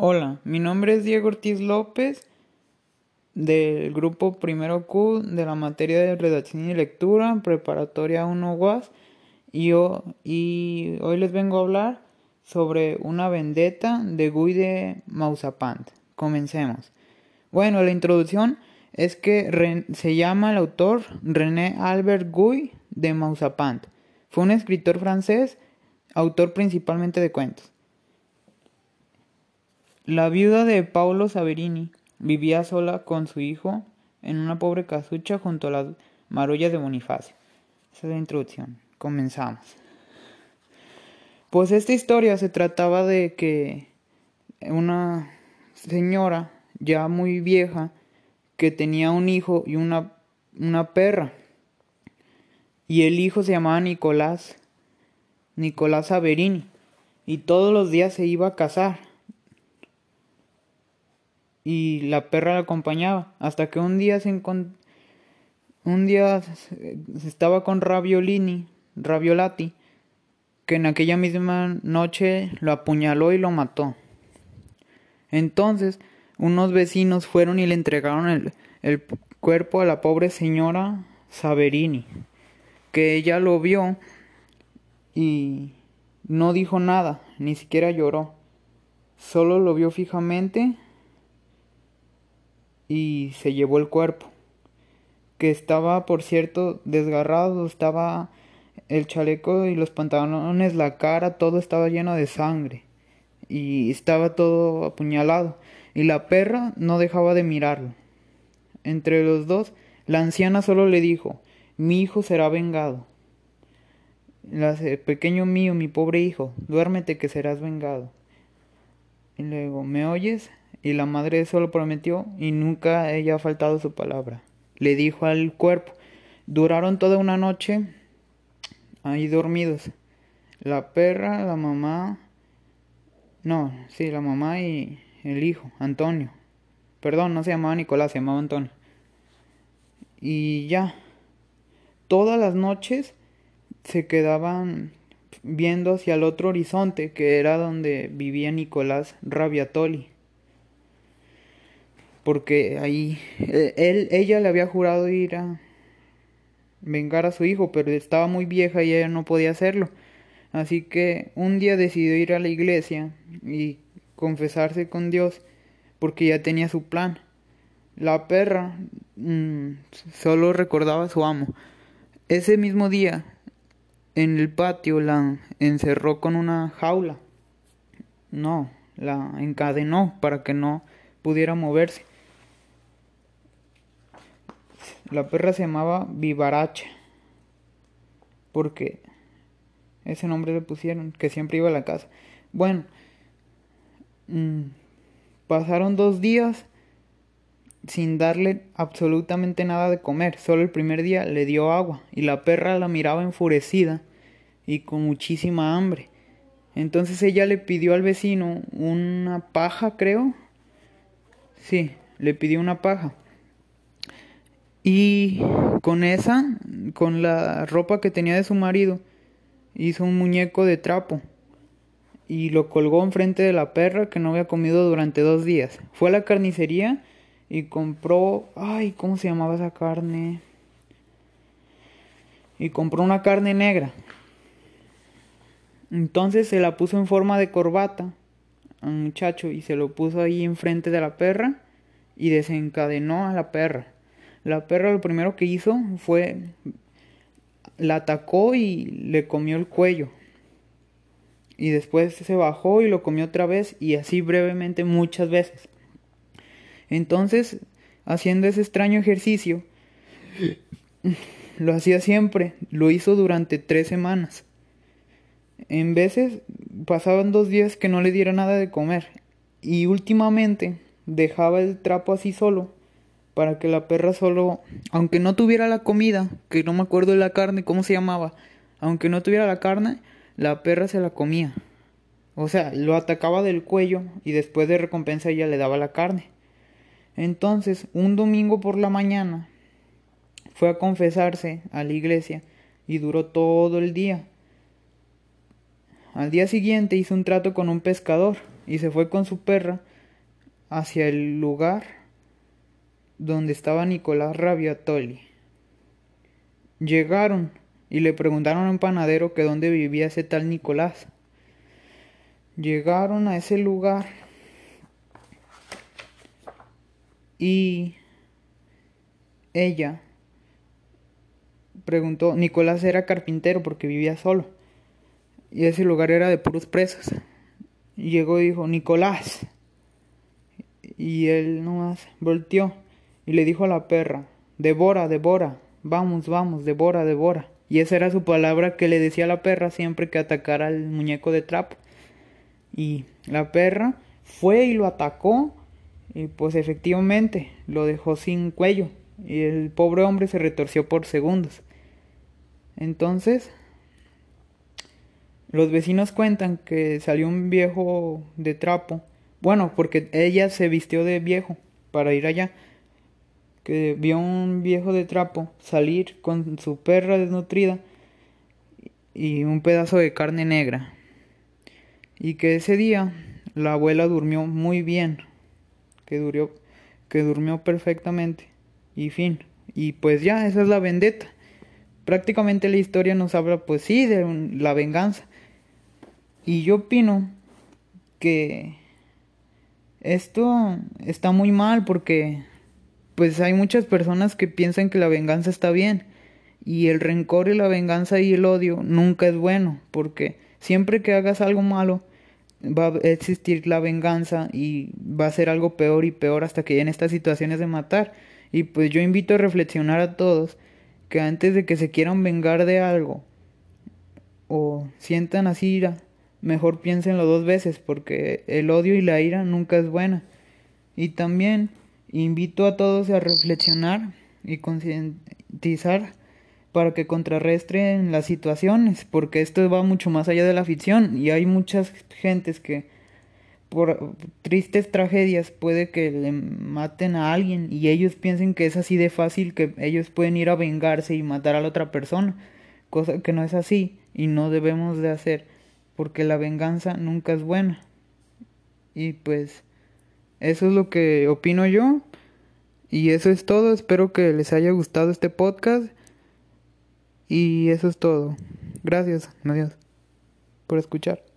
Hola, mi nombre es Diego Ortiz López del grupo Primero Q de la materia de redacción y lectura, preparatoria 1 UAS, y, y hoy les vengo a hablar sobre una vendetta de Guy de Mausapant. Comencemos. Bueno, la introducción es que se llama el autor René Albert Guy de Mausapant. Fue un escritor francés, autor principalmente de cuentos. La viuda de Paulo Saverini vivía sola con su hijo en una pobre casucha junto a las marullas de Bonifacio. Esa es la introducción. Comenzamos. Pues esta historia se trataba de que una señora ya muy vieja que tenía un hijo y una, una perra. Y el hijo se llamaba Nicolás, Nicolás Saverini. Y todos los días se iba a casar y la perra la acompañaba hasta que un día se un día estaba con Raviolini, Raviolati, que en aquella misma noche lo apuñaló y lo mató. Entonces, unos vecinos fueron y le entregaron el, el cuerpo a la pobre señora Saverini, que ella lo vio y no dijo nada, ni siquiera lloró. Solo lo vio fijamente y se llevó el cuerpo, que estaba, por cierto, desgarrado, estaba el chaleco y los pantalones, la cara, todo estaba lleno de sangre y estaba todo apuñalado y la perra no dejaba de mirarlo. Entre los dos, la anciana solo le dijo, mi hijo será vengado. pequeño mío, mi pobre hijo, duérmete que serás vengado. Y luego, ¿me oyes? Y la madre solo prometió y nunca ella ha faltado su palabra. Le dijo al cuerpo. Duraron toda una noche ahí dormidos. La perra, la mamá. No, sí, la mamá y el hijo, Antonio. Perdón, no se llamaba Nicolás, se llamaba Antonio. Y ya. Todas las noches se quedaban viendo hacia el otro horizonte, que era donde vivía Nicolás Rabiatoli porque ahí eh, él, ella le había jurado ir a vengar a su hijo, pero estaba muy vieja y ella no podía hacerlo. Así que un día decidió ir a la iglesia y confesarse con Dios porque ya tenía su plan. La perra mm, solo recordaba a su amo. Ese mismo día, en el patio, la encerró con una jaula. No, la encadenó para que no pudiera moverse. La perra se llamaba Vivaracha. Porque ese nombre le pusieron, que siempre iba a la casa. Bueno, mm, pasaron dos días sin darle absolutamente nada de comer. Solo el primer día le dio agua y la perra la miraba enfurecida y con muchísima hambre. Entonces ella le pidió al vecino una paja, creo. Sí, le pidió una paja. Y con esa, con la ropa que tenía de su marido, hizo un muñeco de trapo y lo colgó enfrente de la perra que no había comido durante dos días. Fue a la carnicería y compró, ay, ¿cómo se llamaba esa carne? Y compró una carne negra. Entonces se la puso en forma de corbata al muchacho y se lo puso ahí enfrente de la perra y desencadenó a la perra. La perra lo primero que hizo fue la atacó y le comió el cuello. Y después se bajó y lo comió otra vez y así brevemente muchas veces. Entonces, haciendo ese extraño ejercicio, lo hacía siempre, lo hizo durante tres semanas. En veces pasaban dos días que no le diera nada de comer y últimamente dejaba el trapo así solo para que la perra solo, aunque no tuviera la comida, que no me acuerdo de la carne, cómo se llamaba, aunque no tuviera la carne, la perra se la comía. O sea, lo atacaba del cuello y después de recompensa ella le daba la carne. Entonces, un domingo por la mañana, fue a confesarse a la iglesia y duró todo el día. Al día siguiente hizo un trato con un pescador y se fue con su perra hacia el lugar donde estaba Nicolás Rabiatoli. Llegaron y le preguntaron a un panadero que dónde vivía ese tal Nicolás. Llegaron a ese lugar y ella preguntó, Nicolás era carpintero porque vivía solo y ese lugar era de puros presos. Llegó y dijo, Nicolás. Y él nomás volteó y le dijo a la perra, devora, devora, vamos, vamos, devora, devora. Y esa era su palabra que le decía a la perra siempre que atacara al muñeco de trapo. Y la perra fue y lo atacó y pues efectivamente lo dejó sin cuello y el pobre hombre se retorció por segundos. Entonces, los vecinos cuentan que salió un viejo de trapo. Bueno, porque ella se vistió de viejo para ir allá. Que vio un viejo de trapo salir con su perra desnutrida y un pedazo de carne negra. Y que ese día la abuela durmió muy bien. Que, durmió, que durmió perfectamente. Y fin. Y pues ya, esa es la vendetta prácticamente la historia nos habla, pues sí, de la venganza. Y yo opino que esto está muy mal porque pues hay muchas personas que piensan que la venganza está bien y el rencor y la venganza y el odio nunca es bueno porque siempre que hagas algo malo va a existir la venganza y va a ser algo peor y peor hasta que en estas situaciones de matar y pues yo invito a reflexionar a todos que antes de que se quieran vengar de algo o sientan así ira, mejor piénsenlo dos veces porque el odio y la ira nunca es buena. Y también invito a todos a reflexionar y concientizar para que contrarrestren las situaciones, porque esto va mucho más allá de la ficción y hay muchas gentes que por tristes tragedias puede que le maten a alguien y ellos piensen que es así de fácil que ellos pueden ir a vengarse y matar a la otra persona, cosa que no es así y no debemos de hacer porque la venganza nunca es buena. Y pues eso es lo que opino yo. Y eso es todo, espero que les haya gustado este podcast. Y eso es todo. Gracias, adiós. Por escuchar.